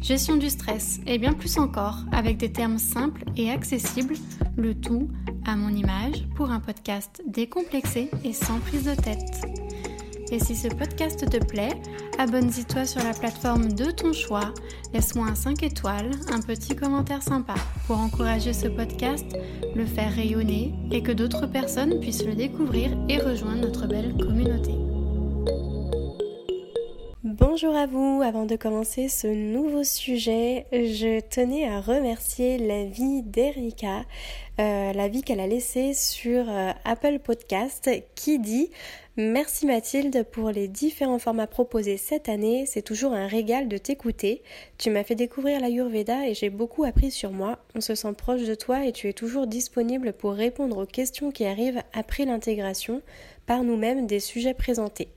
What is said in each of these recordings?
gestion du stress et bien plus encore avec des termes simples et accessibles, le tout à mon image pour un podcast décomplexé et sans prise de tête. Et si ce podcast te plaît, abonne-toi sur la plateforme de ton choix, laisse-moi un 5 étoiles, un petit commentaire sympa pour encourager ce podcast, le faire rayonner et que d'autres personnes puissent le découvrir et rejoindre notre belle communauté. Bonjour à vous, avant de commencer ce nouveau sujet, je tenais à remercier la vie d'Erika, euh, la vie qu'elle a laissée sur euh, Apple Podcast, qui dit Merci Mathilde pour les différents formats proposés cette année, c'est toujours un régal de t'écouter. Tu m'as fait découvrir l'Ayurveda et j'ai beaucoup appris sur moi. On se sent proche de toi et tu es toujours disponible pour répondre aux questions qui arrivent après l'intégration par nous-mêmes des sujets présentés.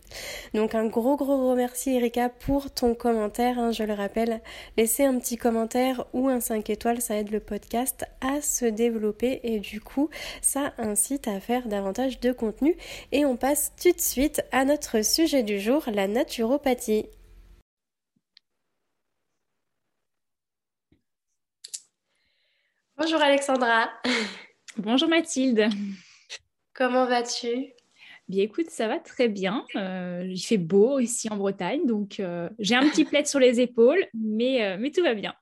Donc un gros gros remercie Erika pour ton commentaire, hein, je le rappelle, laissez un petit commentaire ou un 5 étoiles, ça aide le podcast à se développer et du coup ça incite à faire davantage de contenu et on passe tout de suite à notre sujet du jour, la naturopathie. Bonjour Alexandra. Bonjour Mathilde. Comment vas-tu? Bien écoute, ça va très bien. Euh, il fait beau ici en Bretagne, donc euh, j'ai un petit plaid sur les épaules, mais, euh, mais tout va bien.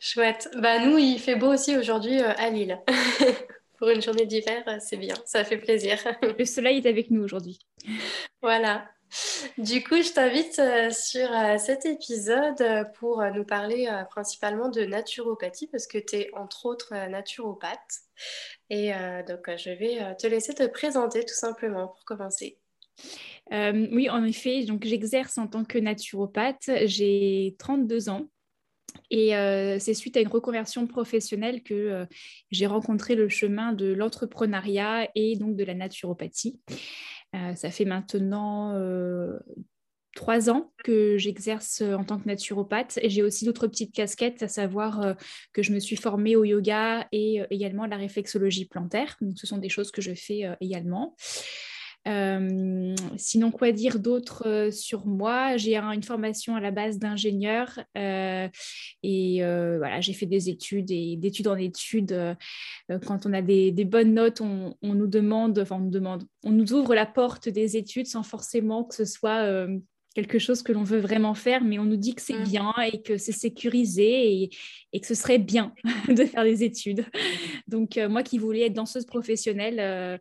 Chouette. Bah nous, il fait beau aussi aujourd'hui à Lille. Pour une journée d'hiver, c'est bien, ça fait plaisir. Le soleil est avec nous aujourd'hui. Voilà. Du coup, je t'invite sur cet épisode pour nous parler principalement de naturopathie parce que tu es entre autres naturopathe. Et euh, donc, euh, je vais euh, te laisser te présenter tout simplement pour commencer. oui, en effet, donc j'exerce en tant que naturopathe. J'ai 32 ans. Et c'est suite à une reconversion professionnelle que j'ai rencontré le chemin de l'entrepreneuriat et donc de la naturopathie. Ça fait maintenant trois ans que j'exerce euh, en tant que naturopathe. Et j'ai aussi d'autres petites casquettes, à savoir euh, que je me suis formée au yoga et euh, également à la réflexologie plantaire. Donc, ce sont des choses que je fais également. Sinon, quoi dire d'autre sur moi? J'ai une formation à la base d'ingénieur et voilà, j'ai fait des études et d'études en études. quand on a des, bonnes notes, on, nous demande, enfin on demande, on nous ouvre la porte des études sans forcément que ce soit quelque chose que l'on veut vraiment faire, mais on nous dit que c'est mmh. bien et que c'est sécurisé et, que ce serait bien de faire des études. Donc, euh, moi qui voulais être danseuse professionnelle, euh,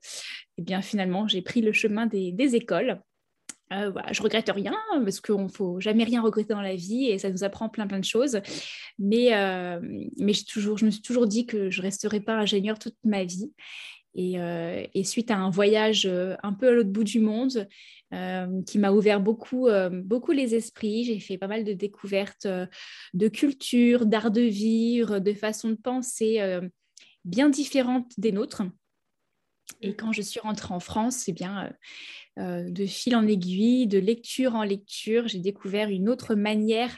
eh bien, finalement, j'ai pris le chemin des, écoles. Euh, voilà, je regrette rien parce qu'il ne faut jamais rien regretter dans la vie et ça nous apprend plein plein de choses. Mais, euh, mais toujours, je me suis toujours dit que je ne resterai pas ingénieure toute ma vie. Et, et, suite à un voyage un peu à l'autre bout du monde, euh, qui m'a ouvert beaucoup, euh, beaucoup les esprits. J'ai fait pas mal de découvertes euh, de culture, d'art de vivre, de façons de penser bien différentes des nôtres. Et quand je suis rentrée en France, eh bien de fil en aiguille, de lecture en lecture, j'ai découvert une autre manière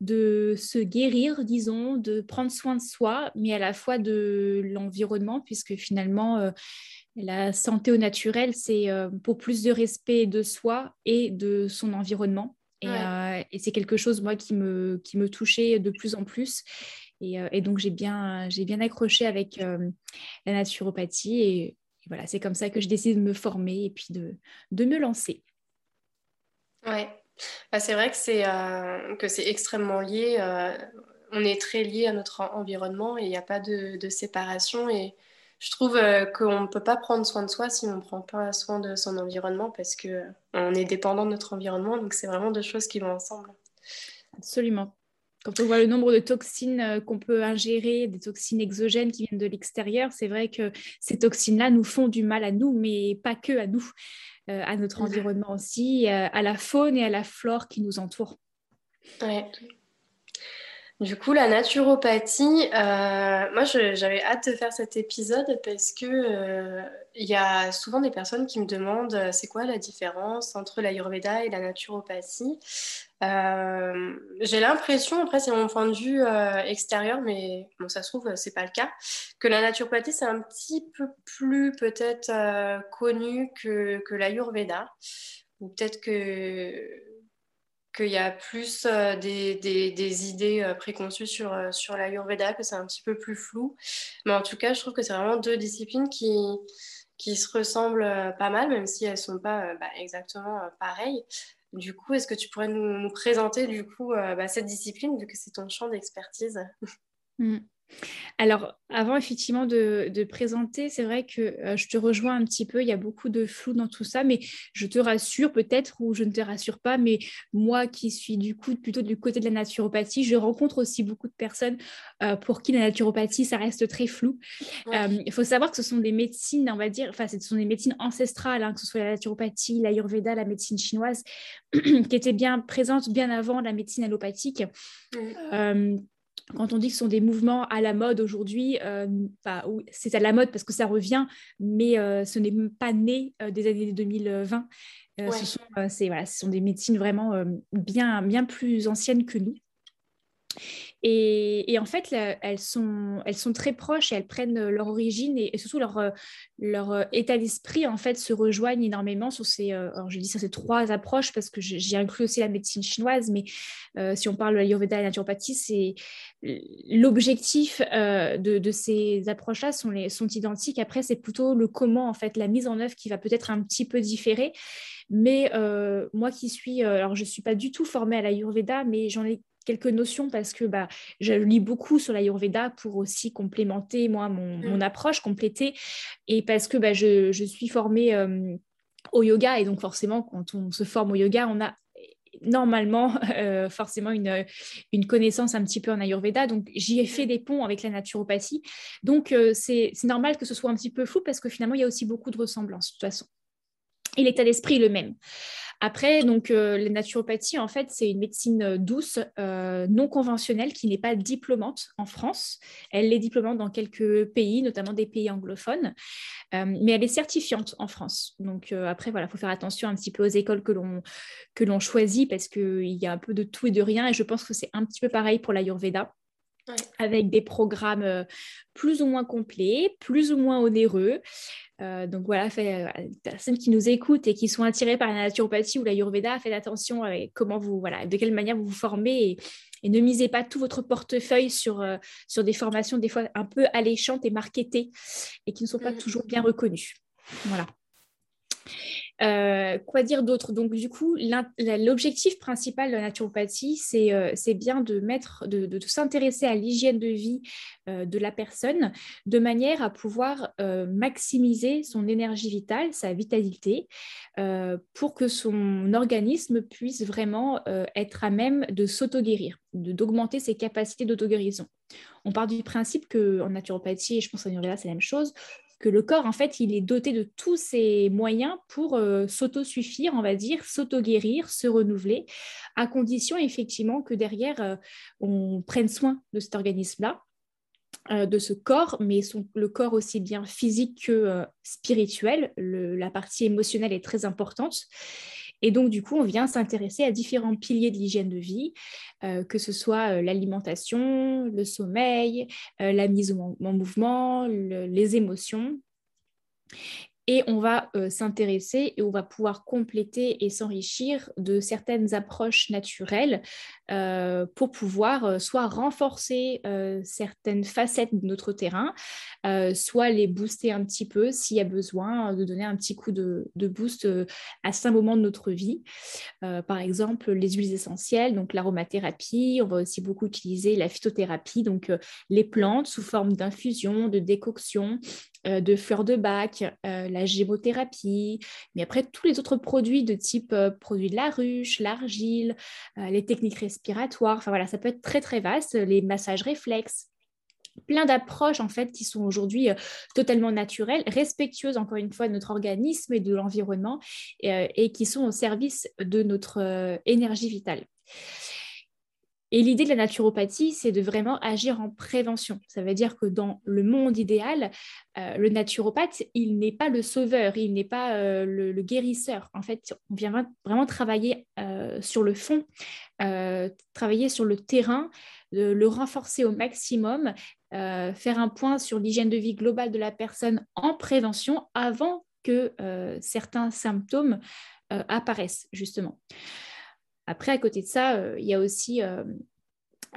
de se guérir, disons, de prendre soin de soi, mais à la fois de l'environnement, puisque finalement, la santé au naturel, c'est euh, pour plus de respect de soi et de son environnement. Euh, et, c'est quelque chose, moi, qui me, qui me touchait de plus en plus. Et, euh, donc, j'ai bien, bien accroché avec la naturopathie. Et, voilà, c'est comme ça que je décide de me former et puis de, de me lancer. Ouais, bah, c'est vrai que c'est, que c'est extrêmement lié. on est très lié à notre environnement et il n'y a pas de, séparation. Et je trouve euh, qu'on ne peut pas prendre soin de soi si on ne prend pas soin de son environnement parce qu'on euh, est dépendant de notre environnement. Donc, c'est vraiment deux choses qui vont ensemble. Absolument. Quand on voit le nombre de toxines euh, qu'on peut ingérer, des toxines exogènes qui viennent de l'extérieur, c'est vrai que ces toxines-là nous font du mal à nous, mais pas que à nous, à notre environnement aussi, à la faune et à la flore qui nous entourent. Ouais. Du coup, la naturopathie, euh, moi j'avais hâte de faire cet épisode parce que euh, il y a souvent des personnes qui me demandent euh, c'est quoi la différence entre l'ayurveda et la naturopathie? J'ai l'impression, après c'est mon point de vue extérieur, mais bon ça se trouve c'est pas le cas, que la naturopathie c'est un petit peu plus peut-être connu que, que l'ayurveda, ou peut-être que qu'il y a plus euh, des, des, idées euh, préconçues sur, euh, sur l'Ayurveda, que c'est un petit peu plus flou. Mais en tout cas, je trouve que c'est vraiment deux disciplines qui, qui se ressemblent pas mal, même si elles ne sont pas bah, exactement pareilles. Du coup, est-ce que tu pourrais nous, présenter du coup bah, cette discipline, vu que c'est ton champ d'expertise? Mmh. Alors, avant effectivement de, présenter, c'est vrai que euh, je te rejoins un petit peu, il y a beaucoup de flou dans tout ça, mais je te rassure peut-être ou je ne te rassure pas, mais moi qui suis du coup plutôt du côté de la naturopathie, je rencontre aussi beaucoup de personnes euh, pour qui la naturopathie, ça reste très flou. Euh, il faut savoir que ce sont des médecines, on va dire, enfin ce sont des médecines ancestrales, hein, que ce soit la naturopathie, l'ayurveda, la médecine chinoise, qui étaient bien présentes bien avant la médecine allopathique quand on dit que ce sont des mouvements à la mode aujourd'hui, euh, c'est à la mode parce que ça revient, mais euh, ce n'est pas né euh, des années 2020. Ce, sont, voilà, ce sont des médecines vraiment bien, bien plus anciennes que nous. Et, en fait, elles sont, très proches et elles prennent leur origine et, surtout leur, euh, euh, état d'esprit en fait se rejoignent énormément sur ces, euh, alors je dis ça, ces trois approches parce que j'ai inclus aussi la médecine chinoise, mais si on parle de l'ayurveda et la naturopathie, c'est l'objectif de, de, ces approches-là sont identiques. Après, c'est plutôt le comment en fait, la mise en œuvre qui va peut-être un petit peu différer. Mais moi qui suis, alors je ne suis pas du tout formée à l'Ayurveda, mais j'en ai quelques notions parce que bah, je lis beaucoup sur l'Ayurveda pour aussi complémenter moi mon, mmh. approche, compléter, et parce que bah, je, suis formée au yoga, et donc forcément quand on se forme au yoga, on a normalement euh, forcément une, une, connaissance un petit peu en Ayurveda. Donc, j'y ai fait des ponts avec la naturopathie. Donc, euh, c'est normal que ce soit un petit peu flou parce que finalement, il y a aussi beaucoup de ressemblances de toute façon. Et l'état d'esprit est le même. Après, donc, euh, la naturopathie, en fait, c'est une médecine euh, douce, euh, non conventionnelle, qui n'est pas diplômante en France. Elle est diplômante dans quelques pays, notamment des pays anglophones, mais elle est certifiante en France. Donc, après, voilà, il faut faire attention un petit peu aux écoles que l'on, choisit parce qu'il y a un peu de tout et de rien. Et je pense que c'est un petit peu pareil pour l'Ayurveda. Avec des programmes plus ou moins complets, plus ou moins onéreux. Euh, donc voilà, fait, euh, personnes qui nous écoutent et qui sont attirées par la naturopathie ou la Ayurveda, faites attention à comment vous, voilà, de quelle manière vous vous formez et, ne misez pas tout votre portefeuille sur, euh, sur des formations des fois un peu alléchantes et marketées et qui ne sont pas mmh. toujours bien reconnues. Voilà. Euh, quoi dire d'autre? Donc, du coup, l'objectif principal de la naturopathie, c'est euh, bien de s'intéresser à l'hygiène de vie euh, de la personne de manière à pouvoir maximiser son énergie vitale, sa vitalité, pour que son organisme puisse vraiment être à même de s'auto-guérir, d'augmenter ses capacités d'auto-guérison. On part du principe qu'en naturopathie, et je pense qu'en Ayurveda, c'est la même chose, que le corps, en fait, il est doté de tous ses moyens pour euh, s'auto-suffire, on va dire, s'auto-guérir, se renouveler, à condition effectivement que derrière, euh, on prenne soin de cet organisme-là, euh, de ce corps, mais le corps aussi bien physique que spirituel. la partie émotionnelle est très importante. Et donc, du coup, on vient s'intéresser à différents piliers de l'hygiène de vie, euh, que ce soit euh, l'alimentation, le sommeil, euh, la mise en, mouvement, les émotions et on va euh, s'intéresser et on va pouvoir compléter et s'enrichir de certaines approches naturelles euh, pour pouvoir euh, soit renforcer certaines facettes de notre terrain, soit les booster un petit peu s'il y a besoin de donner un petit coup de, de boost à certains moments de notre vie. par exemple, les huiles essentielles, donc l'aromathérapie, on va aussi beaucoup utiliser la phytothérapie, donc les plantes sous forme d'infusion, de décoction, euh, de fleurs de bac, euh, la gémothérapie, mais après tous les autres produits de type euh, produits de la ruche, l'argile, les techniques respiratoires, enfin voilà, ça peut être très très vaste, les massages réflexes plein d'approches en fait qui sont aujourd'hui totalement naturelles, respectueuses encore une fois de notre organisme et de l'environnement et, qui sont au service de notre énergie vitale. Et l'idée de la naturopathie, c'est de vraiment agir en prévention. Ça veut dire que dans le monde idéal, euh, le naturopathe, il n'est pas le sauveur, il n'est pas euh, le, guérisseur. En fait, on vient vraiment travailler euh, sur le fond, travailler sur le terrain, le renforcer au maximum, faire un point sur l'hygiène de vie globale de la personne en prévention avant que certains symptômes apparaissent, justement. Après, à côté de ça, il y a aussi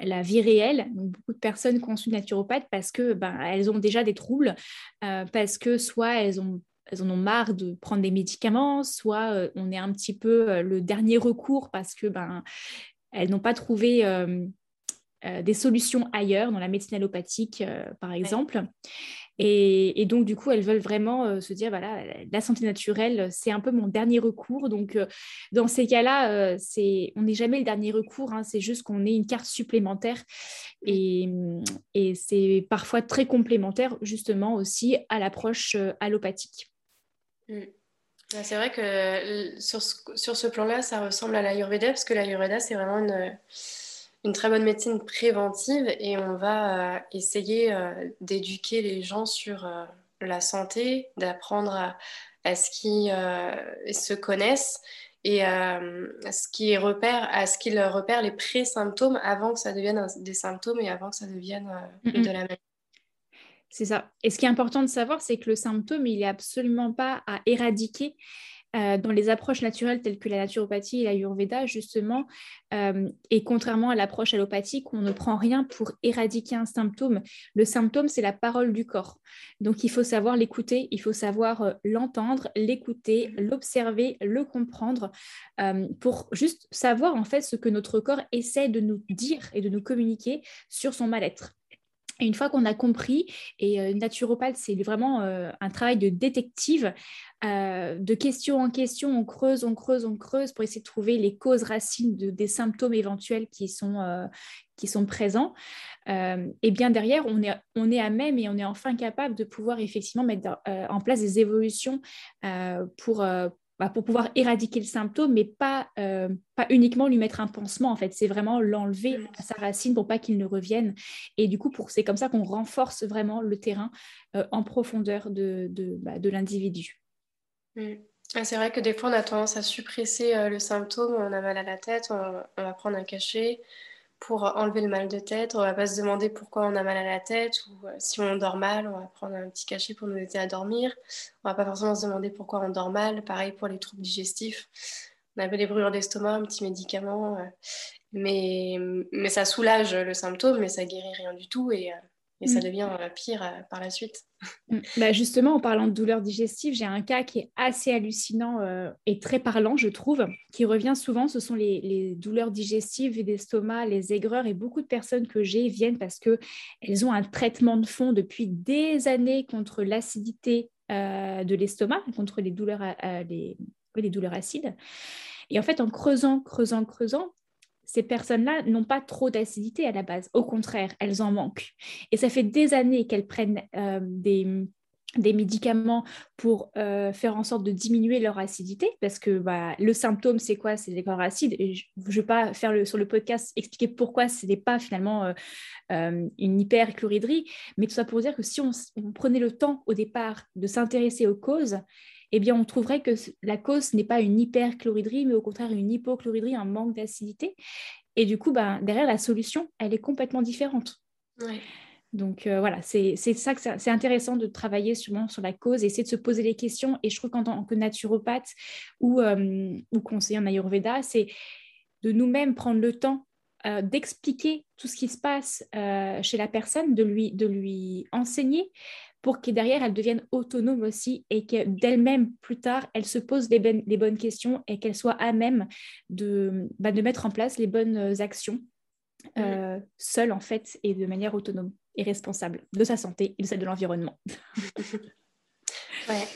la vie réelle. beaucoup de personnes consultent naturopathe parce que ben, elles ont déjà des troubles, euh, parce que soit elles ont elles en ont marre de prendre des médicaments, soit euh, on est un petit peu euh, le dernier recours parce que ben elles n'ont pas trouvé des solutions ailleurs dans la médecine allopathique par exemple. Et, donc, du coup, elles veulent vraiment euh, se dire, voilà, la santé naturelle, c'est un peu mon dernier recours. Donc, euh, dans ces cas-là, euh, on n'est jamais le dernier recours, hein, c'est juste qu'on ait une carte supplémentaire. Et, et c'est parfois très complémentaire, justement, aussi à l'approche allopathique. Mm. C'est vrai que sur ce, sur ce plan-là, ça ressemble à l'Ayurveda, parce que l'Ayurveda, c'est vraiment une une très bonne médecine préventive et on va euh, essayer euh, d'éduquer les gens sur euh, la santé, d'apprendre à, ce qu'ils se connaissent et à ce qu'ils repèrent, à ce qu'ils repèrent les pré-symptômes avant que ça devienne des symptômes et avant que ça devienne de la maladie. C'est ça. Et ce qui est important de savoir, c'est que le symptôme, il n'est absolument pas à éradiquer. Euh, dans les approches naturelles telles que la naturopathie et l'ayurveda, justement, euh, et contrairement à l'approche allopathique, on ne prend rien pour éradiquer un symptôme. Le symptôme, c'est la parole du corps. Donc, il faut savoir l'écouter, il faut savoir euh, l'entendre, l'écouter, l'observer, le comprendre, pour juste savoir en fait ce que notre corps essaie de nous dire et de nous communiquer sur son mal-être. Une fois qu'on a compris, et naturopathe, c'est vraiment un travail de détective, euh, de question en question, on creuse, on creuse, on creuse pour essayer de trouver les causes racines de, des symptômes éventuels qui sont, euh, qui sont présents. Euh, et bien derrière, on est, on est à même et on est enfin capable de pouvoir effectivement mettre en place des évolutions pour, bah, pour pouvoir éradiquer le symptôme, mais pas, pas uniquement lui mettre un pansement. En fait, c'est vraiment l'enlever à sa racine pour pas qu'il ne revienne. Et du coup, c'est comme ça qu'on renforce vraiment le terrain en profondeur de, de, bah, de l'individu. Mm. Ah, c'est vrai que des fois, on a tendance à suppresser euh, le symptôme. On a mal à la tête, on, va prendre un cachet pour enlever le mal de tête. On va pas se demander pourquoi on a mal à la tête ou euh, si on dort mal, on va prendre un petit cachet pour nous aider à dormir. On va pas forcément se demander pourquoi on dort mal. Pareil pour les troubles digestifs. On avait des brûlures d'estomac, un petit médicament. Euh, mais, mais ça soulage le symptôme, mais ça guérit rien du tout. Et et ça mm. devient euh, pire euh, par la suite. Mm. Bah justement, en parlant de douleurs digestives, j'ai un cas qui est assez hallucinant euh, et très parlant, je trouve, qui revient souvent. Ce sont les, douleurs digestives et d'estomac, les aigreurs. Et beaucoup de personnes que j'ai viennent parce qu'elles ont un traitement de fond depuis des années contre l'acidité de l'estomac, contre les douleurs, les, les douleurs acides. Et en fait, en creusant, creusant, creusant, ces personnes-là n'ont pas trop d'acidité à la base. Au contraire, elles en manquent. Et ça fait des années qu'elles prennent euh, des, médicaments pour euh, faire en sorte de diminuer leur acidité, parce que bah, le symptôme, c'est quoi? C'est les corps acides. Et je ne vais pas faire le, sur le podcast expliquer pourquoi ce n'est pas finalement euh, une hyperchloridrie, mais tout ça pour dire que si on prenait le temps au départ de s'intéresser aux causes, eh bien, on trouverait que la cause n'est pas une hyperchloridrie, mais au contraire une hypochloridrie, un manque d'acidité. Et du coup, ben, derrière, la solution, elle est complètement différente. Donc euh, voilà, c'est ça que c'est intéressant de travailler sûrement sur la cause, essayer de se poser les questions. Et je trouve qu'en tant que naturopathe ou, euh, ou conseiller en Ayurveda, c'est de nous-mêmes prendre le temps euh, d'expliquer tout ce qui se passe chez la personne, de lui, de lui enseigner, pour que derrière, elle devienne autonome aussi et que d'elle-même, plus tard, elle se pose les, les bonnes questions et qu'elle soit à même de, bah, de mettre en place les bonnes actions euh, seule, en fait, et de manière autonome et responsable de sa santé et de celle de l'environnement. ouais.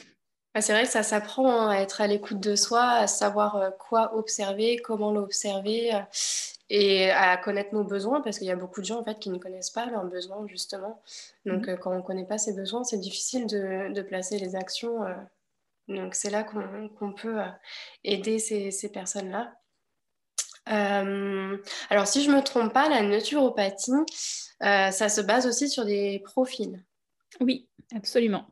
Bah, c'est vrai que ça s'apprend hein, à être à l'écoute de soi, à savoir euh, quoi observer, comment l'observer. Et à connaître nos besoins parce qu'il y a beaucoup de gens en fait qui ne connaissent pas leurs besoins justement. Donc mmh. euh, quand on ne connaît pas ses besoins, c'est difficile de, de, placer les actions. Euh. donc c'est là qu'on peut euh, aider ces, ces personnes-là. Alors, si je ne me trompe pas, la naturopathie, ça se base aussi sur des profils. Oui, absolument.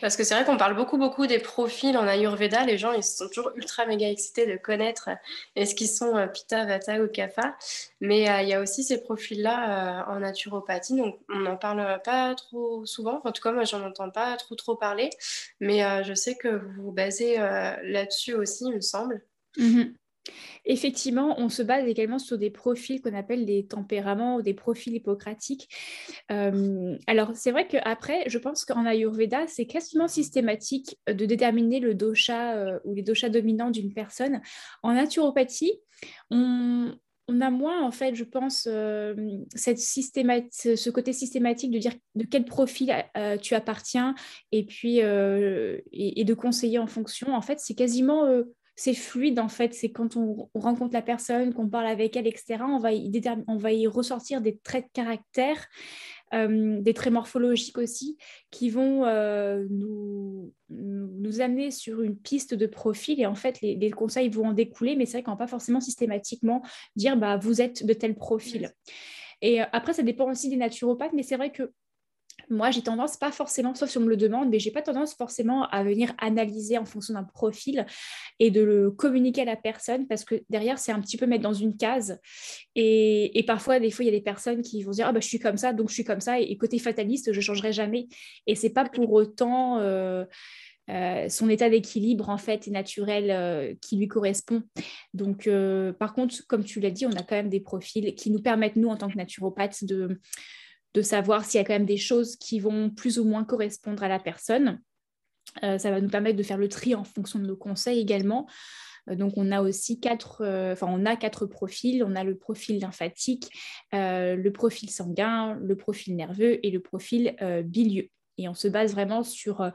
Parce que c'est vrai qu'on parle beaucoup, beaucoup des profils en Ayurveda. Les gens, ils sont toujours ultra méga excités de connaître est-ce qu'ils sont euh, Pitta, Vata ou Kapha. Mais euh, il y a aussi ces profils-là euh, en naturopathie. Donc, on n'en parle pas trop souvent. En tout cas, moi, j'en entends pas trop, trop parler. Mais je sais que vous vous basez là-dessus aussi, il me semble. Mm-hmm. Effectivement, on se base également sur des profils qu'on appelle des tempéraments ou des profils hippocratiques. Euh, alors, c'est vrai qu'après, je pense qu'en Ayurveda, c'est quasiment systématique de déterminer le dosha euh, ou les doshas dominants d'une personne. En naturopathie, on, a moins, en fait, je pense, euh, cette ce côté systématique de dire de quel profil tu appartiens et puis et, de conseiller en fonction. En fait, c'est quasiment c'est fluide en fait. C'est quand on, rencontre la personne, qu'on parle avec elle, etc. On va y, on va y ressortir des traits de caractère, euh, des traits morphologiques aussi, qui vont euh, nous, nous amener sur une piste de profil. Et en fait, les, conseils vont en découler, mais c'est vrai qu'on va pas forcément systématiquement dire bah, vous êtes de tel profil. Et euh, après, ça dépend aussi des naturopathes, mais c'est vrai que moi, j'ai tendance, pas forcément, sauf si on me le demande, mais j'ai pas tendance forcément à venir analyser en fonction d'un profil et de le communiquer à la personne parce que derrière, c'est un petit peu mettre dans une case. Et, parfois, des fois, il y a des personnes qui vont dire Ah, bah, je suis comme ça, donc je suis comme ça. Et, côté fataliste, je changerai jamais. Et c'est pas pour autant. Euh, euh, son état d'équilibre en fait est naturel euh, qui lui correspond. Donc, par contre, comme tu l'as dit, on a quand même des profils qui nous permettent, nous, en tant que naturopathes, de, de savoir s'il y a quand même des choses qui vont plus ou moins correspondre à la personne. Euh, ça va nous permettre de faire le tri en fonction de nos conseils également. Euh, donc on a aussi quatre, euh, enfin on a quatre profils. On a le profil lymphatique, le profil sanguin, le profil nerveux et le profil bilieux. Et on se base vraiment sur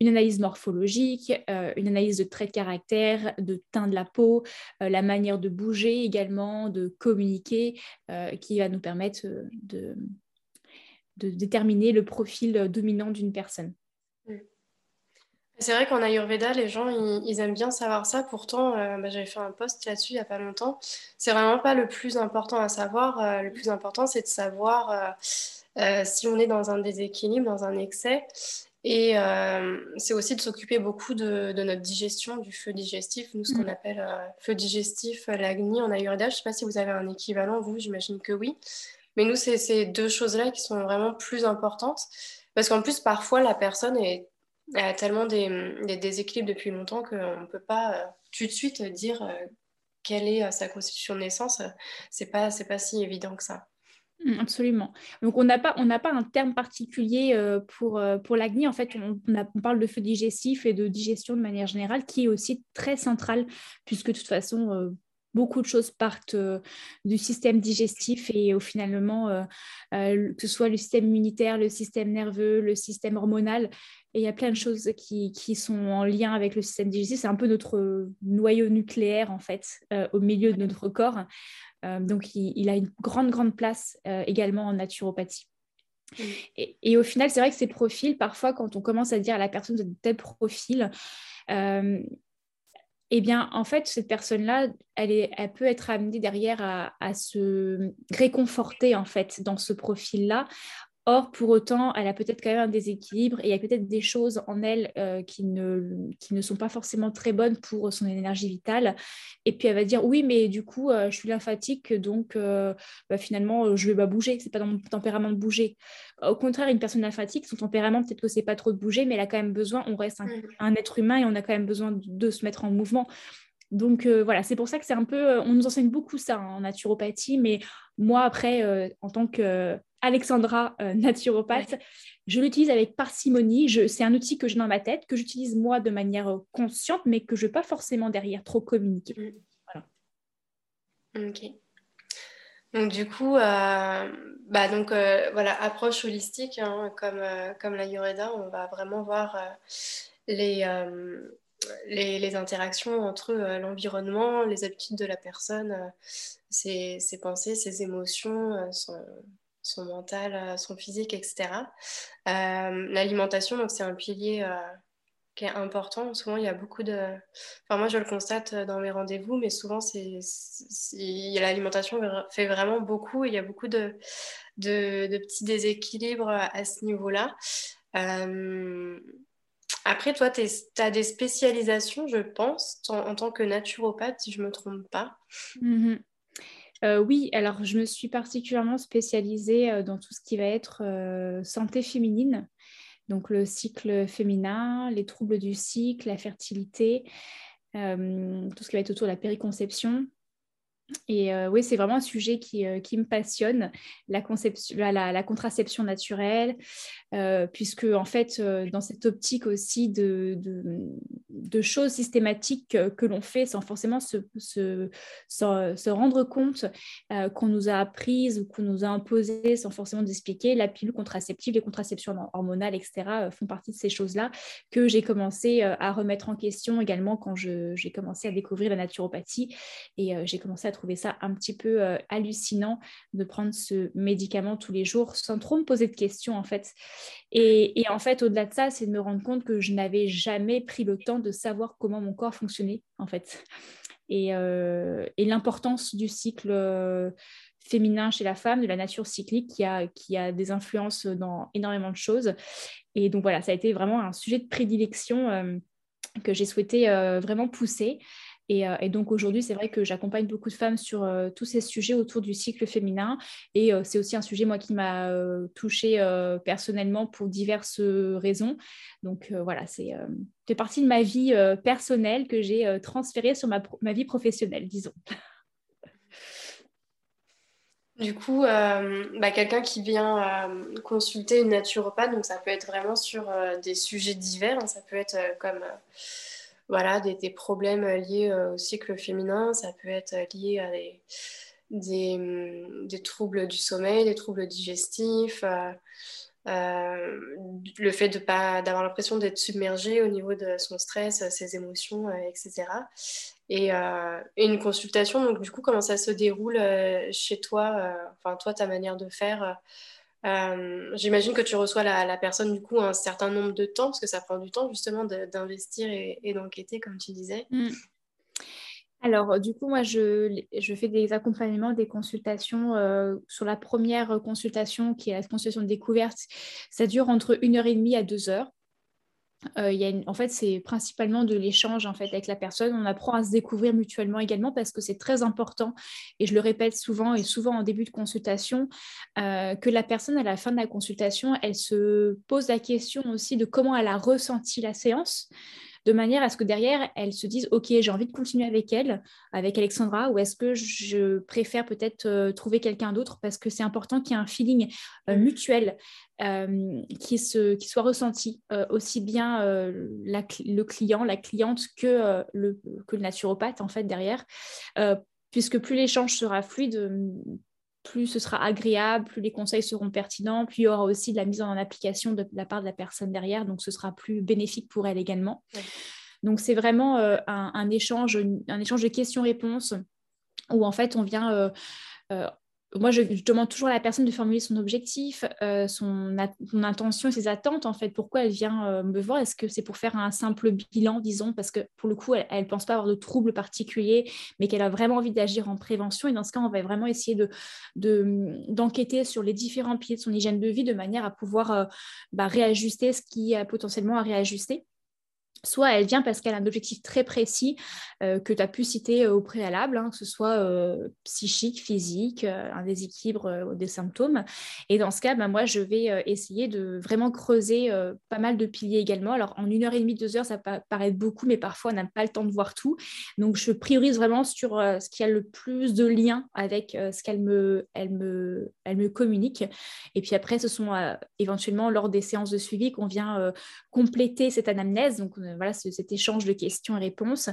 une analyse morphologique, une analyse de traits de caractère, de teint de la peau, la manière de bouger également, de communiquer, qui va nous permettre de, de déterminer le profil euh, dominant d'une personne. Mm. C'est vrai qu'en Ayurveda, les gens, ils, aiment bien savoir ça. Pourtant, euh, bah, j'avais fait un post là-dessus il n'y a pas longtemps. C'est vraiment pas le plus important à savoir. Euh, le plus important, c'est de savoir si on est dans un déséquilibre, dans un excès. Et c'est aussi de s'occuper beaucoup de, notre digestion, du feu digestif, nous, ce qu'on mm. appelle feu digestif, l'agni en Ayurveda. Je ne sais pas si vous avez un équivalent, vous, j'imagine que oui. Mais nous, c'est ces deux choses-là qui sont vraiment plus importantes. Parce qu'en plus, parfois, la personne a tellement des, déséquilibres depuis longtemps qu'on ne peut pas euh, tout de suite dire euh, quelle est euh, sa constitution de naissance. C'est pas, c'est pas si évident que ça. Mmh, absolument. Donc, on n'a pas, pas un terme particulier pour, pour l'acné. En fait, on, parle de feu digestif et de digestion de manière générale, qui est aussi très central, puisque de toute façon, beaucoup de choses partent euh, du système digestif et au finalement, euh, euh, que ce soit le système immunitaire, le système nerveux, le système hormonal, et il y a plein de choses qui, qui, sont en lien avec le système digestif. C'est un peu notre noyau nucléaire, en fait, au milieu de notre corps. donc, il, a une grande, grande place également en naturopathie. Et, et, au final, c'est vrai que ces profils, parfois, quand on commence à dire à la personne de tel profil, eh bien, en fait, cette personne-là, elle, elle peut être amenée derrière à, à, se réconforter, en fait, dans ce profil-là, Or, pour autant, elle a peut-être quand même un déséquilibre et il y a peut-être des choses en elle euh, qui, ne, qui ne sont pas forcément très bonnes pour son énergie vitale. Et puis, elle va dire Oui, mais du coup, euh, je suis lymphatique, donc euh, bah, finalement, je ne vais pas bouger. Ce n'est pas dans mon tempérament de bouger. Au contraire, une personne lymphatique, son tempérament, peut-être que ce n'est pas trop de bouger, mais elle a quand même besoin, on reste un, mmh. un être humain et on a quand même besoin de, de se mettre en mouvement. Donc voilà, c'est pour ça que c'est un peu, on nous enseigne beaucoup ça en naturopathie, mais moi après, en tant que Alexandra, euh, naturopathe. Je l'utilise avec parcimonie. C'est un outil que j'ai dans ma tête, que j'utilise moi de manière euh, consciente, mais que je ne vais pas forcément derrière trop communiquer. Mm. Voilà. Ok. Donc du coup, euh, bah donc voilà, approche holistique, hein, comme comme la Yureda, on va vraiment voir les, les, interactions entre l'environnement, les habitudes de la personne, ses, ses, pensées, ses émotions, son, son mental, euh, son physique, etc. Euh, l'alimentation, c'est un pilier euh, qui est important. Souvent, il y a beaucoup de... Enfin, moi, je le constate dans mes rendez-vous, mais souvent, l'alimentation fait vraiment beaucoup. il y a beaucoup de, de, petits déséquilibres à ce niveau-là. Euh, après, toi, tu as des spécialisations, je pense, en, tant que naturopathe, si je ne me trompe pas. Mm-hmm. Euh, oui, alors je me suis particulièrement spécialisée euh, dans tout ce qui va être santé féminine donc le cycle féminin, les troubles du cycle, la fertilité, euh, tout ce qui va être autour de la périconception, et euh, oui, c'est vraiment un sujet qui, euh, me passionne, la, contraception naturelle, euh, puisque en fait, dans cette optique aussi de, choses systématiques que, l'on fait sans forcément se, rendre compte qu'on nous a apprises ou qu'on nous a imposées sans forcément d'expliquer, la pilule contraceptive, les contraceptions hormonales, etc., font partie de ces choses-là que j'ai commencé à remettre en question également quand j'ai commencé à découvrir la naturopathie et j'ai commencé à trouvé ça un petit peu euh, hallucinant de prendre ce médicament tous les jours sans trop me poser de questions en fait. Et, en fait, au-delà de ça, c'est de me rendre compte que je n'avais jamais pris le temps de savoir comment mon corps fonctionnait en fait. Et, euh, l'importance du cycle euh, féminin chez la femme, de la nature cyclique qui a, qui a des influences dans énormément de choses. Et donc voilà, ça a été vraiment un sujet de prédilection que j'ai souhaité vraiment pousser. Euh, et, donc aujourd'hui, c'est vrai que j'accompagne beaucoup de femmes sur euh, tous ces sujets autour du cycle féminin. Et euh, c'est aussi un sujet, moi, qui m'a touchée personnellement pour diverses raisons. Donc voilà, c'est partie de ma vie personnelle que j'ai transférée sur ma, ma, vie professionnelle, disons. Du coup, bah, quelqu'un qui vient consulter une naturopathe, donc ça peut être vraiment sur des sujets divers. Hein. ça peut être comme voilà, des, problèmes liés euh, au cycle féminin. Ça peut être lié à des, hum, des, troubles du sommeil, des troubles digestifs, euh, euh, le fait d'avoir l'impression d'être submergé au niveau de son stress, ses émotions, etc. Et, une consultation, donc du coup, comment ça se déroule chez toi, enfin toi, ta manière de faire euh, j'imagine que tu reçois la, personne du coup un certain nombre de temps, parce que ça prend du temps justement d'investir et, d'enquêter, comme tu disais. Mm. Alors, du coup, moi, je, je, fais des accompagnements, des consultations. Euh, sur la première consultation, qui est la consultation de découverte, ça dure entre une heure et demie à deux heures. Euh, en fait, c'est principalement de l'échange en fait, avec la personne. On apprend à se découvrir mutuellement également parce que c'est très important, et je le répète souvent et souvent en début de consultation, euh, que la personne à la fin de la consultation, elle se pose la question aussi de comment elle a ressenti la séance de manière à ce que derrière, elle se dise, OK, j'ai envie de continuer avec elle, avec Alexandra, ou est-ce que je préfère peut-être euh, trouver quelqu'un d'autre parce que c'est important qu'il y ait un feeling euh, mmh. mutuel euh, qui, se, qui, soit ressenti, aussi bien le client, la cliente que, le, que le naturopathe, en fait, derrière. puisque plus l'échange sera fluide, plus ce sera agréable, plus les conseils seront pertinents, plus il y aura aussi de la mise en application de, la part de la personne derrière, donc ce sera plus bénéfique pour elle également. Donc c'est vraiment euh, un, échange, un échange de questions-réponses où en fait on vient euh, euh, moi, je, demande toujours à la personne de formuler son objectif, euh, son, intention, ses attentes, en fait. Pourquoi elle vient euh, me voir? Est-ce que c'est pour faire un simple bilan, disons, parce que pour le coup, elle ne pense pas avoir de troubles particuliers, mais qu'elle a vraiment envie d'agir en prévention. Et dans ce cas, on va vraiment essayer de, d'enquêter sur les différents piliers de son hygiène de vie de manière à pouvoir euh, bah, réajuster ce qui a potentiellement à réajuster soit elle vient parce qu'elle a un objectif très précis euh, que tu as pu citer euh, au préalable, hein, que ce soit euh, psychique, physique, un déséquilibre des symptômes. Et dans ce cas, ben, moi, je vais essayer de vraiment creuser pas mal de piliers également. Alors, en une heure et demie, deux heures, ça peut paraître beaucoup, mais parfois, on n'a pas le temps de voir tout. Donc, je priorise vraiment sur ce qui a le plus de lien avec ce qu'elle me, elle me, elle me communique. Et puis après, ce sont éventuellement lors des séances de suivi qu'on vient compléter cette anamnèse. Donc, euh, voilà, cet échange de questions et réponses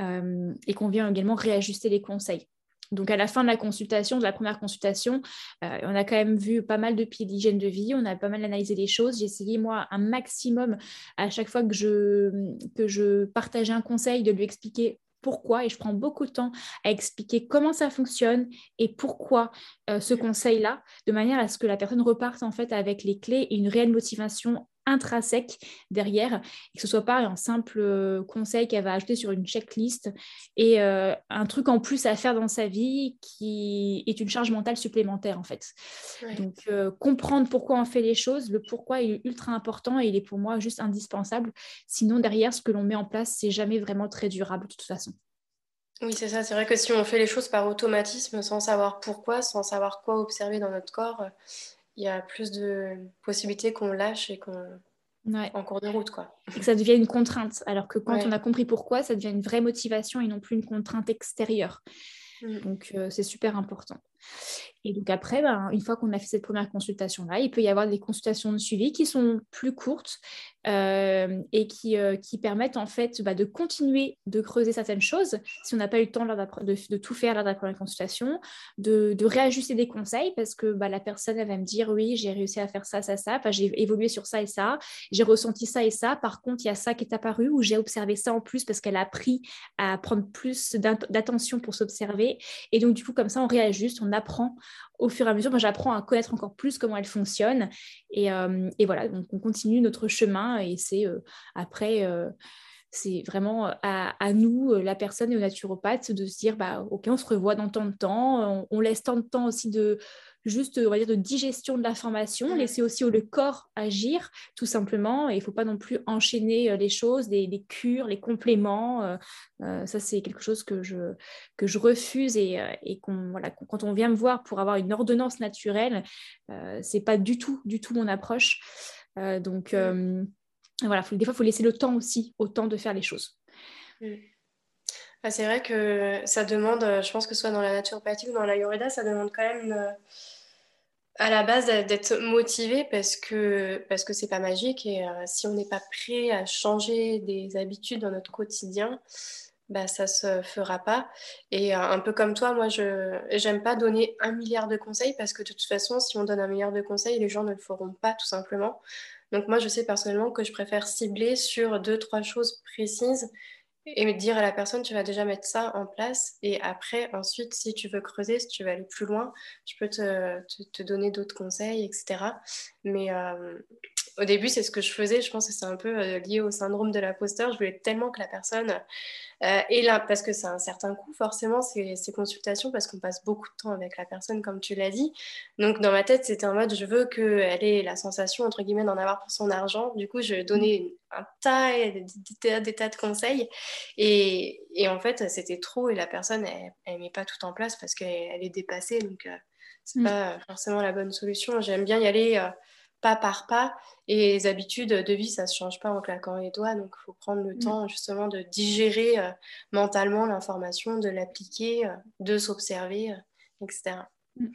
euh, et qu'on vient également réajuster les conseils. Donc à la fin de la consultation, de la première consultation, euh, on a quand même vu pas mal de pieds d'hygiène de vie, on a pas mal analysé les choses. J'ai essayé moi un maximum à chaque fois que je, que je partageais un conseil de lui expliquer pourquoi et je prends beaucoup de temps à expliquer comment ça fonctionne et pourquoi ce conseil-là, de manière à ce que la personne reparte en fait avec les clés et une réelle motivation intrinsèque derrière, et que ce soit pas un simple euh, conseil qu'elle va ajouter sur une checklist et euh, un truc en plus à faire dans sa vie qui est une charge mentale supplémentaire en fait. Donc euh, comprendre pourquoi on fait les choses, le pourquoi est ultra important et il est pour moi juste indispensable. Sinon derrière ce que l'on met en place, c'est jamais vraiment très durable de toute façon. Oui, c'est ça. C'est vrai que si on fait les choses par automatisme, sans savoir pourquoi, sans savoir quoi observer dans notre corps, il y a plus de possibilités qu'on lâche et qu'on en cours de route quoi. Et que ça devient une contrainte alors que quand on a compris pourquoi ça devient une vraie motivation et non plus une contrainte extérieure. Mm. Donc euh, c'est super important. Et donc après, ben, une fois qu'on a fait cette première consultation-là, il peut y avoir des consultations de suivi qui sont plus courtes euh, et qui, euh, qui, permettent en fait bah, de continuer de creuser certaines choses si on n'a pas eu le temps de, de, tout faire lors de la première consultation, de, de réajuster des conseils parce que bah, la personne elle va me dire oui, j'ai réussi à faire ça, ça, ça, j'ai évolué sur ça et ça, j'ai ressenti ça et ça, par contre il y a ça qui est apparu ou j'ai observé ça en plus parce qu'elle a appris à prendre plus d'attention pour s'observer. Et donc du coup comme ça on réajuste, on apprend au fur et à mesure, j'apprends à connaître encore plus comment elle fonctionne. Et, euh, voilà, donc on continue notre chemin et c'est euh, après, euh, c'est vraiment à, nous, la personne et au naturopathe, de se dire, bah, ok, on se revoit dans tant de temps, on laisse tant de temps aussi de, juste on va dire, de digestion de l'information, laisser aussi le corps agir tout simplement. Et il ne faut pas non plus enchaîner euh, les choses, les, cures, les compléments. Euh, euh, ça, c'est quelque chose que je, que je refuse et, et voilà, quand on vient me voir pour avoir une ordonnance naturelle, ce n'est pas du tout, du tout mon approche. donc voilà, des fois, il faut laisser le temps aussi au temps de faire les choses. C'est vrai que ça demande, je pense que soit dans la naturopathie ou dans l'ayurveda, ça demande quand même une, à la base d'être motivé parce que parce que c'est pas magique et euh, si on n'est pas prêt à changer des habitudes dans notre quotidien bah ça se fera pas. Et euh, un peu comme toi moi je j'aime pas donner un milliard de conseils parce que de toute façon si on donne un milliard de conseils les gens ne le feront pas tout simplement. Donc moi je sais personnellement que je préfère cibler sur deux trois choses précises et dire à la personne, tu vas déjà mettre ça en place. Et après, ensuite, si tu veux creuser, si tu veux aller plus loin, je peux te, te, donner d'autres conseils, etc. Mais euh, au début, c'est ce que je faisais. Je pense que c'est un peu euh, lié au syndrome de l'imposteur. Je voulais tellement que la personne euh, ait là, parce que c'est un certain coût, forcément, ces, ces consultations, parce qu'on passe beaucoup de temps avec la personne, comme tu l'as dit. Donc, dans ma tête, c'était en mode, je veux qu'elle ait la sensation, entre guillemets, d'en avoir pour son argent. Du coup, je donnais un tas, des, des, tas de conseils. Et, et en fait, c'était trop et la personne, elle ne met pas tout en place parce qu'elle est dépassée. Donc, euh, c'est n'est mm. pas forcément la bonne solution. J'aime bien y aller pas par pas. Et les habitudes de vie, ça ne se change pas en claquant les doigts. Donc, il faut prendre le mm. temps justement de digérer euh, mentalement l'information, de l'appliquer, euh, de s'observer, euh, etc. Mm.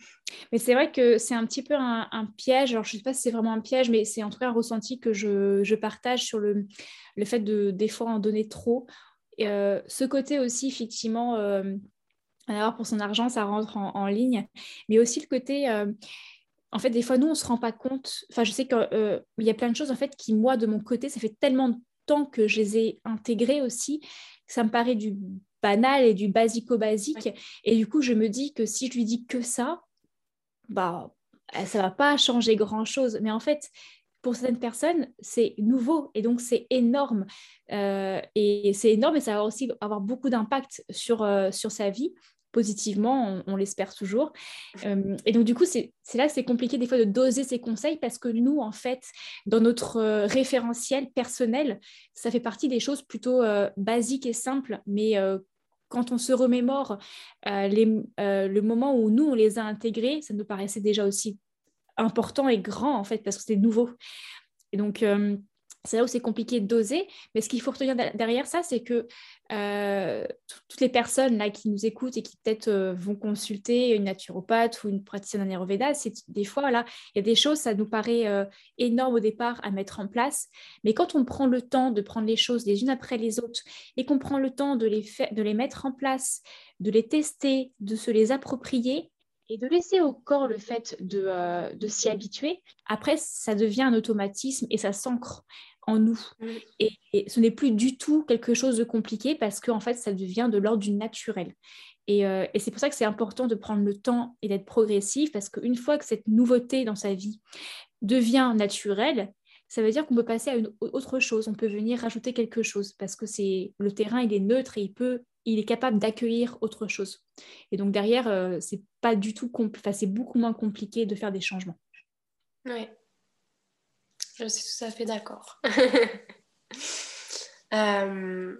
Mais c'est vrai que c'est un petit peu un, piège. Alors, je ne sais pas si c'est vraiment un piège, mais c'est en tout cas un ressenti que je, je partage sur le, le, fait de des fois en donner trop. Ce côté aussi, effectivement, alors pour son argent, ça rentre en, en, ligne, mais aussi le côté en fait, des fois, nous, on ne se rend pas compte. Enfin, je sais qu'il euh, y a plein de choses, en fait, qui, moi, de mon côté, ça fait tellement de temps que je les ai intégrées aussi, que ça me paraît du banal et du basico-basique. Et du coup, je me dis que si je lui dis que ça, bah, eh, ça ne va pas changer grand-chose. Mais en fait, pour certaines personnes, c'est nouveau et donc c'est énorme. Euh, et c'est énorme et ça va aussi avoir beaucoup d'impact sur, euh, sur sa vie positivement, on, l'espère toujours. Euh, et donc, du coup, c'est là que c'est compliqué des fois de doser ces conseils parce que nous, en fait, dans notre euh, référentiel personnel, ça fait partie des choses plutôt euh, basiques et simples, mais quand on se remémore les, le moment où nous, on les a intégrés, ça nous paraissait déjà aussi important et grand, en fait, parce que c'était nouveau. Et donc, c'est là où c'est compliqué de doser, mais ce qu'il faut retenir derrière ça, c'est que euh, toutes les personnes là qui nous écoutent et qui peut-être euh, vont consulter une naturopathe ou une praticienne en Ayurveda, c'est des fois il y a des choses, ça nous paraît euh, énorme au départ à mettre en place, mais quand on prend le temps de prendre les choses les unes après les autres et qu'on prend le temps de les, de les mettre en place, de les tester, de se les approprier, et de laisser au corps le fait de, de s'y habituer, après, ça devient un automatisme et ça s'ancre en nous. Et, ce n'est plus du tout quelque chose de compliqué parce qu'en en fait, ça devient de l'ordre du naturel. Euh, et, c'est pour ça que c'est important de prendre le temps et d'être progressif parce qu'une fois que cette nouveauté dans sa vie devient naturelle, ça veut dire qu'on peut passer à une autre chose, on peut venir rajouter quelque chose parce que c'est le terrain il est neutre et il peut il est capable d'accueillir autre chose. Et donc derrière euh, c'est pas du tout enfin, c'est beaucoup moins compliqué de faire des changements. Oui. Je suis tout à fait d'accord. euh,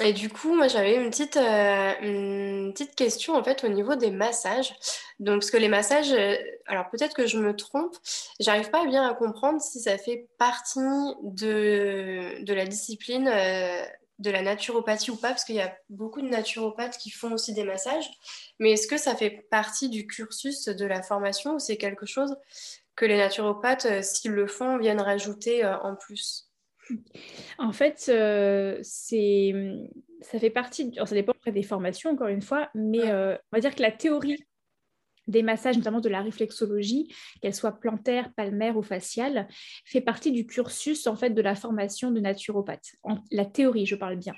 et du coup, moi, j'avais une petite, euh, une petite question en fait au niveau des massages. Donc, parce que les massages, euh, alors peut-être que je me trompe, j'arrive pas bien à comprendre si ça fait partie de, de la discipline euh, de la naturopathie ou pas, parce qu'il y a beaucoup de naturopathes qui font aussi des massages. Mais est-ce que ça fait partie du cursus de la formation ou c'est quelque chose que les naturopathes, s'ils le font, viennent rajouter en plus en fait, euh, c'est, ça fait partie, ça dépend après des formations, encore une fois, mais euh, on va dire que la théorie des massages, notamment de la réflexologie, qu'elle soit plantaire, palmaire ou faciale, fait partie du cursus en fait de la formation de naturopathe. la théorie, je parle bien.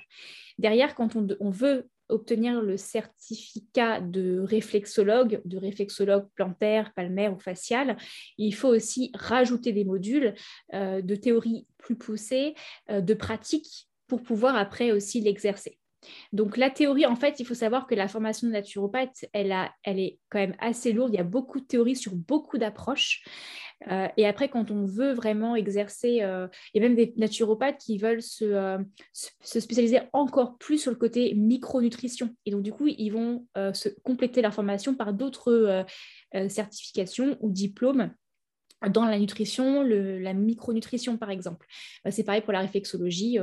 Derrière, quand on veut obtenir le certificat de réflexologue, de réflexologue plantaire, palmaire ou facial, il faut aussi rajouter des modules euh, de théorie plus poussée, euh, de pratique, pour pouvoir après aussi l'exercer. Donc la théorie, en fait, il faut savoir que la formation de naturopathe, elle, est quand même assez lourde. Il y a beaucoup de théories sur beaucoup d'approches. Euh, et après, quand on veut vraiment exercer, euh, il y a même des naturopathes qui veulent euh, se, se, spécialiser encore plus sur le côté micronutrition. Et donc, du coup, ils vont se compléter leur formation par d'autres certifications ou diplômes dans la nutrition, la micronutrition par exemple. C'est pareil pour la réflexologie.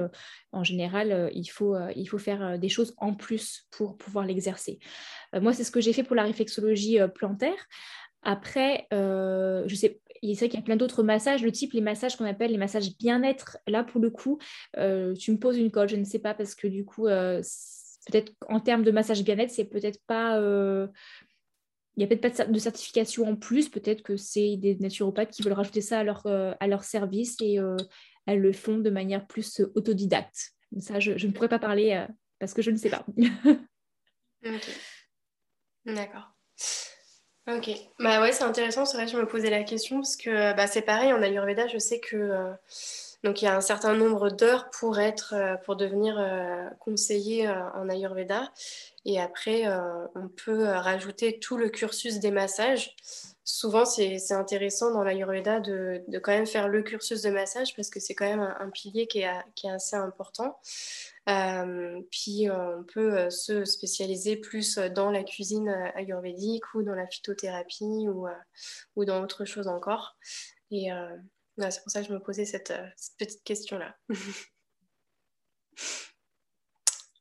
en général, il, faut, il faut faire des choses en plus pour pouvoir l'exercer. moi, c'est ce que j'ai fait pour la réflexologie plantaire. Après, je sais, c'est vrai qu'il y a plein d'autres massages, le type les massages qu'on appelle les massages bien-être. Là, pour le coup, euh, tu me poses une colle, je ne sais pas, parce que du coup, euh, peut-être en termes de massage bien-être, c'est peut-être pas. Euh, il n'y a peut-être pas de certification en plus, peut-être que c'est des naturopathes qui veulent rajouter ça à leur, à leur service et elles le font de manière plus autodidacte. Ça, je, ne pourrais pas parler parce que je ne sais pas. D'accord. Ok, bah ouais, c'est intéressant. C'est vrai que je me posais la question parce que bah, c'est pareil en Ayurveda. Je sais que euh, donc il y a un certain nombre d'heures pour être, euh, pour devenir euh, conseiller en Ayurveda, et après on peut rajouter tout le cursus des massages. Souvent, c'est intéressant dans l'Ayurveda de, de, quand même faire le cursus de massage parce que c'est quand même un, pilier qui est, qui est assez important. Euh, puis euh, on peut euh, se spécialiser plus dans la cuisine ayurvédique ou dans la phytothérapie ou, ou dans autre chose encore. Et c'est pour ça que je me posais cette, petite question-là.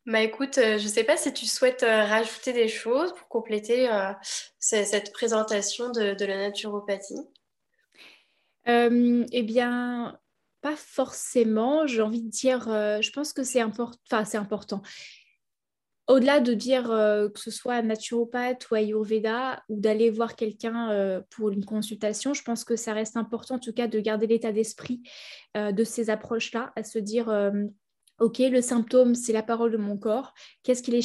Bah écoute, je ne sais pas si tu souhaites rajouter des choses pour compléter cette présentation de, la naturopathie. eh bien, pas forcément, j'ai envie de dire, euh, je pense que c'est important. Au-delà de dire euh, que ce soit naturopathe ou ayurveda ou d'aller voir quelqu'un euh, pour une consultation, je pense que ça reste important en tout cas de garder l'état d'esprit de ces approches-là, à se dire Ok, le symptôme, c'est la parole de mon corps. Qu'est-ce qu'il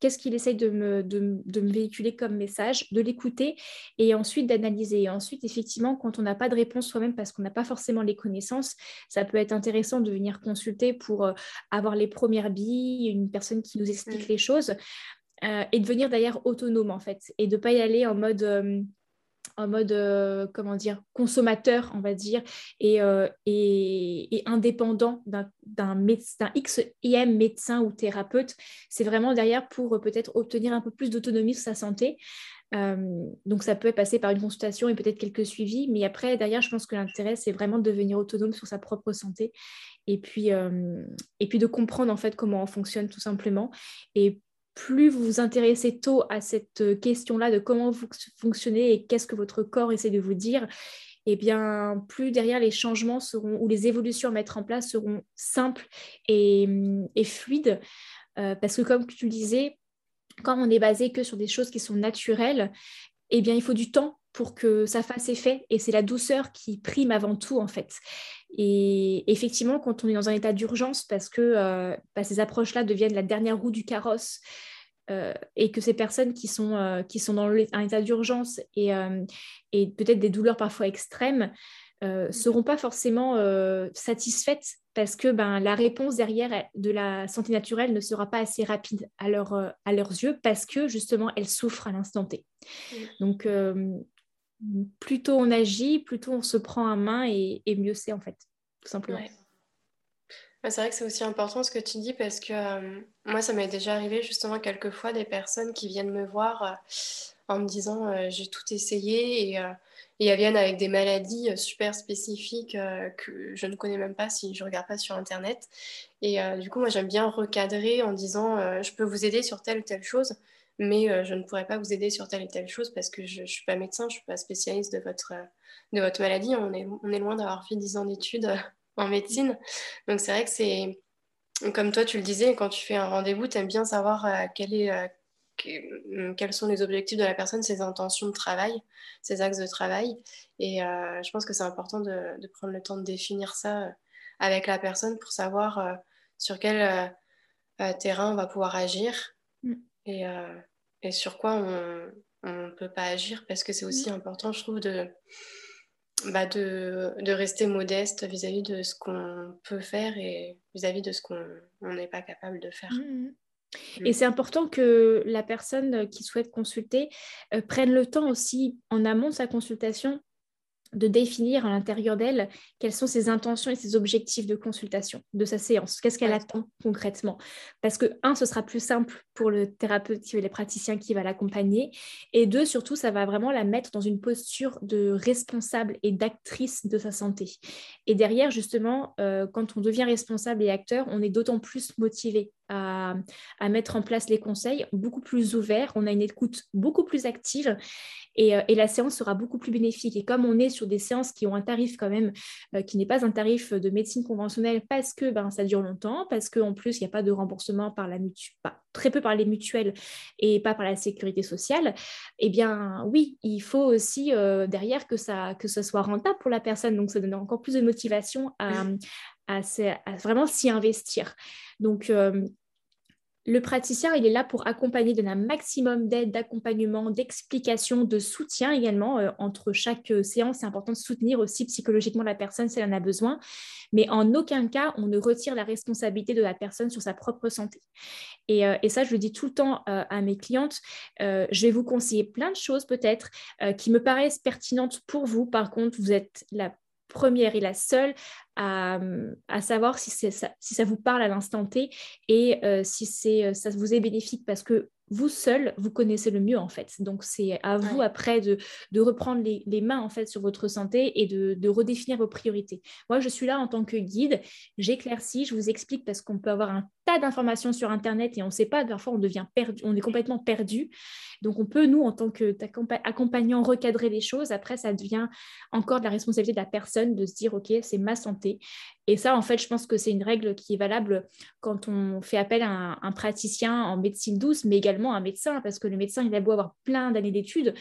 qu'est-ce qu'il essaye de me, de, me, véhiculer comme message, de l'écouter et ensuite d'analyser. Et ensuite, effectivement, quand on n'a pas de réponse soi-même parce qu'on n'a pas forcément les connaissances, ça peut être intéressant de venir consulter pour euh, avoir les premières billes, une personne qui nous explique mmh. les choses euh, et devenir d'ailleurs autonome en fait et de ne pas y aller en mode euh, en mode, euh, comment dire, consommateur, on va dire, et, euh, et, indépendant d'un médecin, XIM médecin ou thérapeute. C'est vraiment derrière pour euh, peut-être obtenir un peu plus d'autonomie sur sa santé. donc ça peut passer par une consultation et peut-être quelques suivis, mais après, derrière, je pense que l'intérêt, c'est vraiment de devenir autonome sur sa propre santé et puis, et puis de comprendre en fait comment on fonctionne tout simplement. Plus vous vous intéressez tôt à cette euh, question-là de comment vous fonctionnez et qu'est-ce que votre corps essaie de vous dire, eh bien, plus derrière les changements seront ou les évolutions à mettre en place seront simples et, fluides. Euh, parce que comme tu le disais, quand on est basé que sur des choses qui sont naturelles, eh bien, il faut du temps pour que ça fasse effet et c'est la douceur qui prime avant tout en fait. Et effectivement, quand on est dans un état d'urgence parce que euh, bah, ces approches-là deviennent la dernière roue du carrosse euh, et que ces personnes qui sont, euh, qui sont dans un état d'urgence et, et peut-être des douleurs parfois extrêmes, ne seront pas forcément satisfaites parce que ben, la réponse derrière de la santé naturelle ne sera pas assez rapide à, à leurs yeux parce que justement, elles souffrent à l'instant T. Donc, plus tôt on agit, plus tôt on se prend en main et, mieux c'est en fait, tout simplement. c'est vrai que c'est aussi important ce que tu dis parce que euh, moi, ça m'est déjà arrivé justement quelques fois des personnes qui viennent me voir euh, en me disant euh, j'ai tout essayé et, et, elles viennent avec des maladies super spécifiques que je ne connais même pas si je ne regarde pas sur Internet. Et du coup, moi, j'aime bien recadrer en disant je peux vous aider sur telle ou telle chose mais euh, je ne pourrais pas vous aider sur telle et telle chose parce que je ne suis pas médecin, je ne suis pas spécialiste de votre, euh, de votre maladie. On est, on est loin d'avoir fait 10 ans d'études euh, en médecine. Donc c'est vrai que c'est, comme toi tu le disais, quand tu fais un rendez-vous, tu aimes bien savoir quel est, quels sont les objectifs de la personne, ses intentions de travail, ses axes de travail. Et je pense que c'est important de, prendre le temps de définir ça avec la personne pour savoir sur quel terrain on va pouvoir agir. Et, euh, et sur quoi on ne peut pas agir parce que c'est aussi mm. important, je trouve, de, bah de, de, rester modeste vis-à-vis de ce qu'on peut faire et vis-à-vis de ce qu'on n'est pas capable de faire. Mm, mm. Et c'est important que la personne qui souhaite consulter euh, prenne le temps aussi en amont de sa consultation de définir à l'intérieur d'elle quelles sont ses intentions et ses objectifs de consultation de sa séance. Qu'est-ce qu'elle attend concrètement? Parce que, un, ce sera plus simple pour le thérapeute et les praticiens qui va l'accompagner. Et deux, surtout, ça va vraiment la mettre dans une posture de responsable et d'actrice de sa santé. Et derrière, justement, euh, quand on devient responsable et acteur, on est d'autant plus motivé à, mettre en place les conseils, beaucoup plus ouvert, on a une écoute beaucoup plus active et, euh, et, la séance sera beaucoup plus bénéfique. Et comme on est sur des séances qui ont un tarif quand même, euh, qui n'est pas un tarif de médecine conventionnelle parce que ben, ça dure longtemps, parce qu'en plus, il n'y a pas de remboursement par la mutuelle, très peu par les mutuelles et pas par la sécurité sociale, eh bien oui, il faut aussi euh, derrière que ça, que ce soit rentable pour la personne. Donc ça donne encore plus de motivation à, à, vraiment s'y investir. Donc, euh, le praticien, il est là pour accompagner, donner un maximum d'aide, d'accompagnement, d'explication, de soutien également euh, entre chaque euh, séance. C'est important de soutenir aussi psychologiquement la personne si elle en a besoin. Mais en aucun cas, on ne retire la responsabilité de la personne sur sa propre santé. Et, ça, je le dis tout le temps à mes clientes. je vais vous conseiller plein de choses peut-être qui me paraissent pertinentes pour vous. Par contre, vous êtes la première et la seule à, savoir si, ça, si ça vous parle à l'instant T et euh, si c'est, ça vous est bénéfique parce que vous seul, vous connaissez le mieux en fait. Donc c'est à vous après de, reprendre les, mains en fait sur votre santé et de, redéfinir vos priorités. Moi, je suis là en tant que guide, j'éclaircis, je vous explique parce qu'on peut avoir un tas d'informations sur Internet et on ne sait pas, parfois on devient perdu, on est complètement perdu. Donc on peut, nous, en tant qu'accompagnant, recadrer les choses. Après, ça devient encore de la responsabilité de la personne de se dire, OK, c'est ma santé. Et ça, en fait, je pense que c'est une règle qui est valable quand on fait appel à un, praticien en médecine douce, mais également un médecin, parce que le médecin, il a beau avoir plein d'années d'études,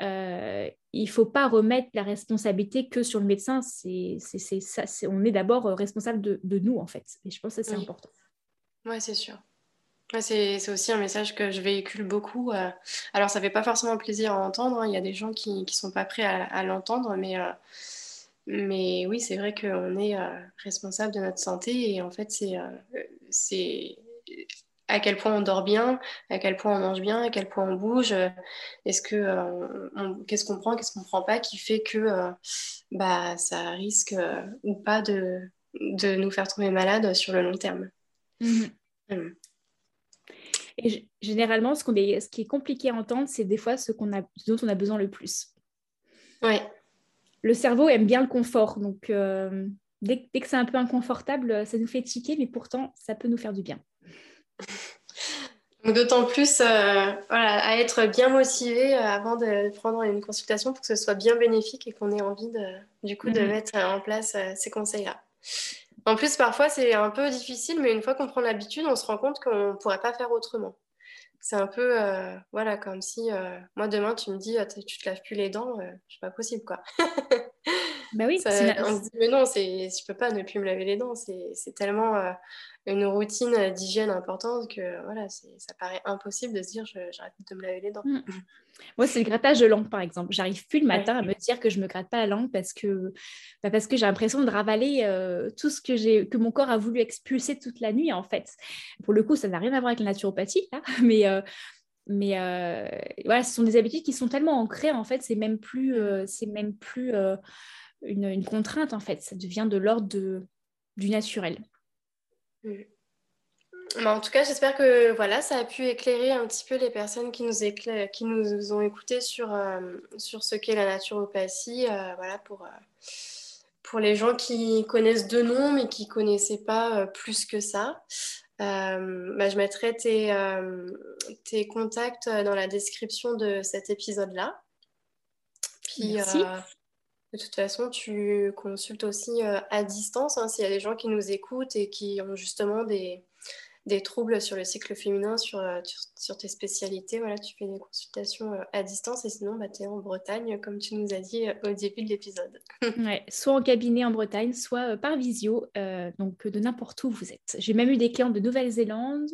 euh, il ne faut pas remettre la responsabilité que sur le médecin. C'est, ça, on est d'abord responsable de, nous, en fait. Et je pense que c'est important. Oui, c'est sûr. c'est, aussi un message que je véhicule beaucoup. Euh. alors, ça fait pas forcément plaisir à entendre. Hein. Il y a des gens qui ne sont pas prêts à, l'entendre, mais... Euh, mais oui, c'est vrai qu'on est euh, responsable de notre santé et en fait, c'est à quel point on dort bien, à quel point on mange bien, à quel point on bouge, est-ce que qu'est-ce qu'on prend, qu'est-ce qu'on prend pas, qui fait que bah ça risque ou pas de, de nous faire tomber malade sur le long terme. Mmh mmh. Et généralement, ce, est, ce qui est compliqué à entendre, c'est des fois ce, qu'on a, ce dont on a besoin le plus. Oui le cerveau aime bien le confort. Donc, euh, dès, que c'est un peu inconfortable, ça nous fait tiquer, mais pourtant, ça peut nous faire du bien. D'autant plus euh, à être bien motivé euh, avant de prendre une consultation pour que ce soit bien bénéfique et qu'on ait envie de, du coup de mhm. mettre en place ces conseils-là. En plus, parfois, c'est un peu difficile, mais une fois qu'on prend l'habitude, on se rend compte qu'on ne pourrait pas faire autrement c'est un peu, euh, voilà, comme si euh, moi demain tu me dis, ah, tu te laves plus les dents, euh, c'est pas possible quoi. Bah oui, on se dit, mais non, je peux pas ne plus me laver les dents. C'est tellement euh, une routine d'hygiène importante que voilà, ça paraît impossible de se dire, j'arrête de me laver les dents. Mm. Moi, c'est le grattage de langue, par exemple. J'arrive plus le matin à me dire que je me gratte pas la langue parce que, bah, parce que j'ai l'impression de ravaler euh, tout ce que, j'ai, que mon corps a voulu expulser toute la nuit, en fait. Pour le coup, ça n'a rien à voir avec la naturopathie, là, mais, euh, mais euh, voilà, ce sont des habitudes qui sont tellement ancrées, en fait, c'est même plus, c'est même plus une, une, contrainte, en fait. Ça devient de l'ordre de, du naturel. Mmh. Bah, en tout cas, j'espère que voilà, ça a pu éclairer un petit peu les personnes qui nous, qui nous ont écoutés sur, euh, sur ce qu'est la naturopathie. Euh, voilà, pour, euh, pour les gens qui connaissent deux noms mais qui ne connaissaient pas plus que ça. Bah, je mettrai tes, tes, contacts dans la description de cet épisode-là. Puis, Merci. De toute façon, tu consultes aussi à distance hein, s'il y a des gens qui nous écoutent et qui ont justement des, des troubles sur le cycle féminin, sur, euh, sur, tes spécialités. Voilà, tu fais des consultations euh, à distance et sinon, bah, tu es en Bretagne, comme tu nous as dit euh, au début de l'épisode. ouais, soit en cabinet en Bretagne, soit par visio, donc de n'importe où vous êtes. J'ai même eu des clients de Nouvelle-Zélande.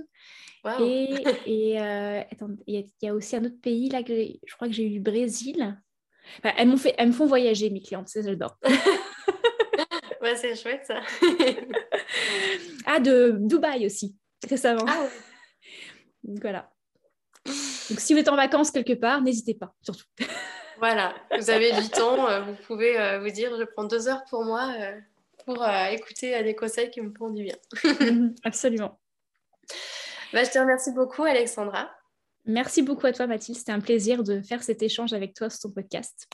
Et il y, a aussi un autre pays, là, que je crois que j'ai eu du Brésil. Elles, m'ont fait, elles me font voyager, mes clientes, ça j'adore. ouais, c'est chouette ça. ah, de Dubaï aussi récemment. Ah Donc voilà. Donc si vous êtes en vacances quelque part, n'hésitez pas, surtout. Voilà, vous avez du temps, euh, vous pouvez euh, vous dire je prends deux heures pour moi euh, pour écouter des conseils qui me font du bien. Mhm, absolument. Bah, je te remercie beaucoup Alexandra. Merci beaucoup à toi Mathilde, c'était un plaisir de faire cet échange avec toi sur ton podcast.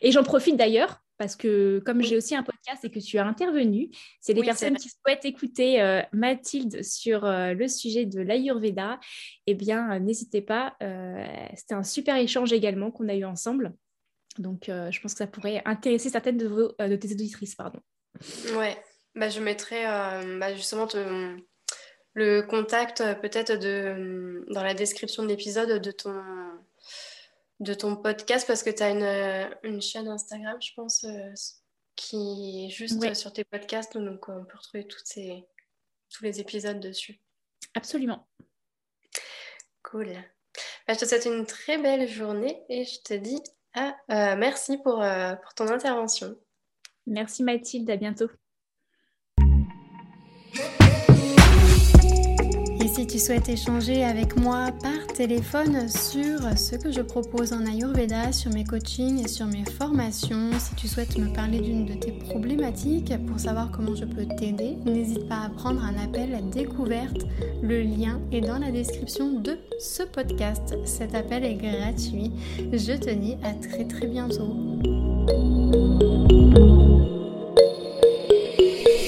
Et j'en profite d'ailleurs parce que comme j'ai aussi un podcast et que tu as intervenu, c'est des personnes qui souhaitent écouter euh, Mathilde sur euh, le sujet de l'Ayurveda, eh bien, euh, n'hésitez pas. C'était un super échange également qu'on a eu ensemble. Donc, je pense que ça pourrait intéresser certaines de, vos, de tes auditrices. Pardon. Ouais, bah, je mettrai bah, justement le contact peut-être dans la description de l'épisode de ton de ton podcast parce que tu as une, une, chaîne Instagram, je pense, euh, qui est juste sur tes podcasts. Donc, on peut retrouver toutes ces, tous les épisodes dessus. Absolument. Cool. Bah, je te souhaite une très belle journée et je te dis merci pour, euh, pour ton intervention. Merci Mathilde, à bientôt. Si tu souhaites échanger avec moi par téléphone sur ce que je propose en Ayurveda, sur mes coachings et sur mes formations, si tu souhaites me parler d'une de tes problématiques pour savoir comment je peux t'aider, n'hésite pas à prendre un appel à découverte. Le lien est dans la description de ce podcast. Cet appel est gratuit. Je te dis à très très bientôt.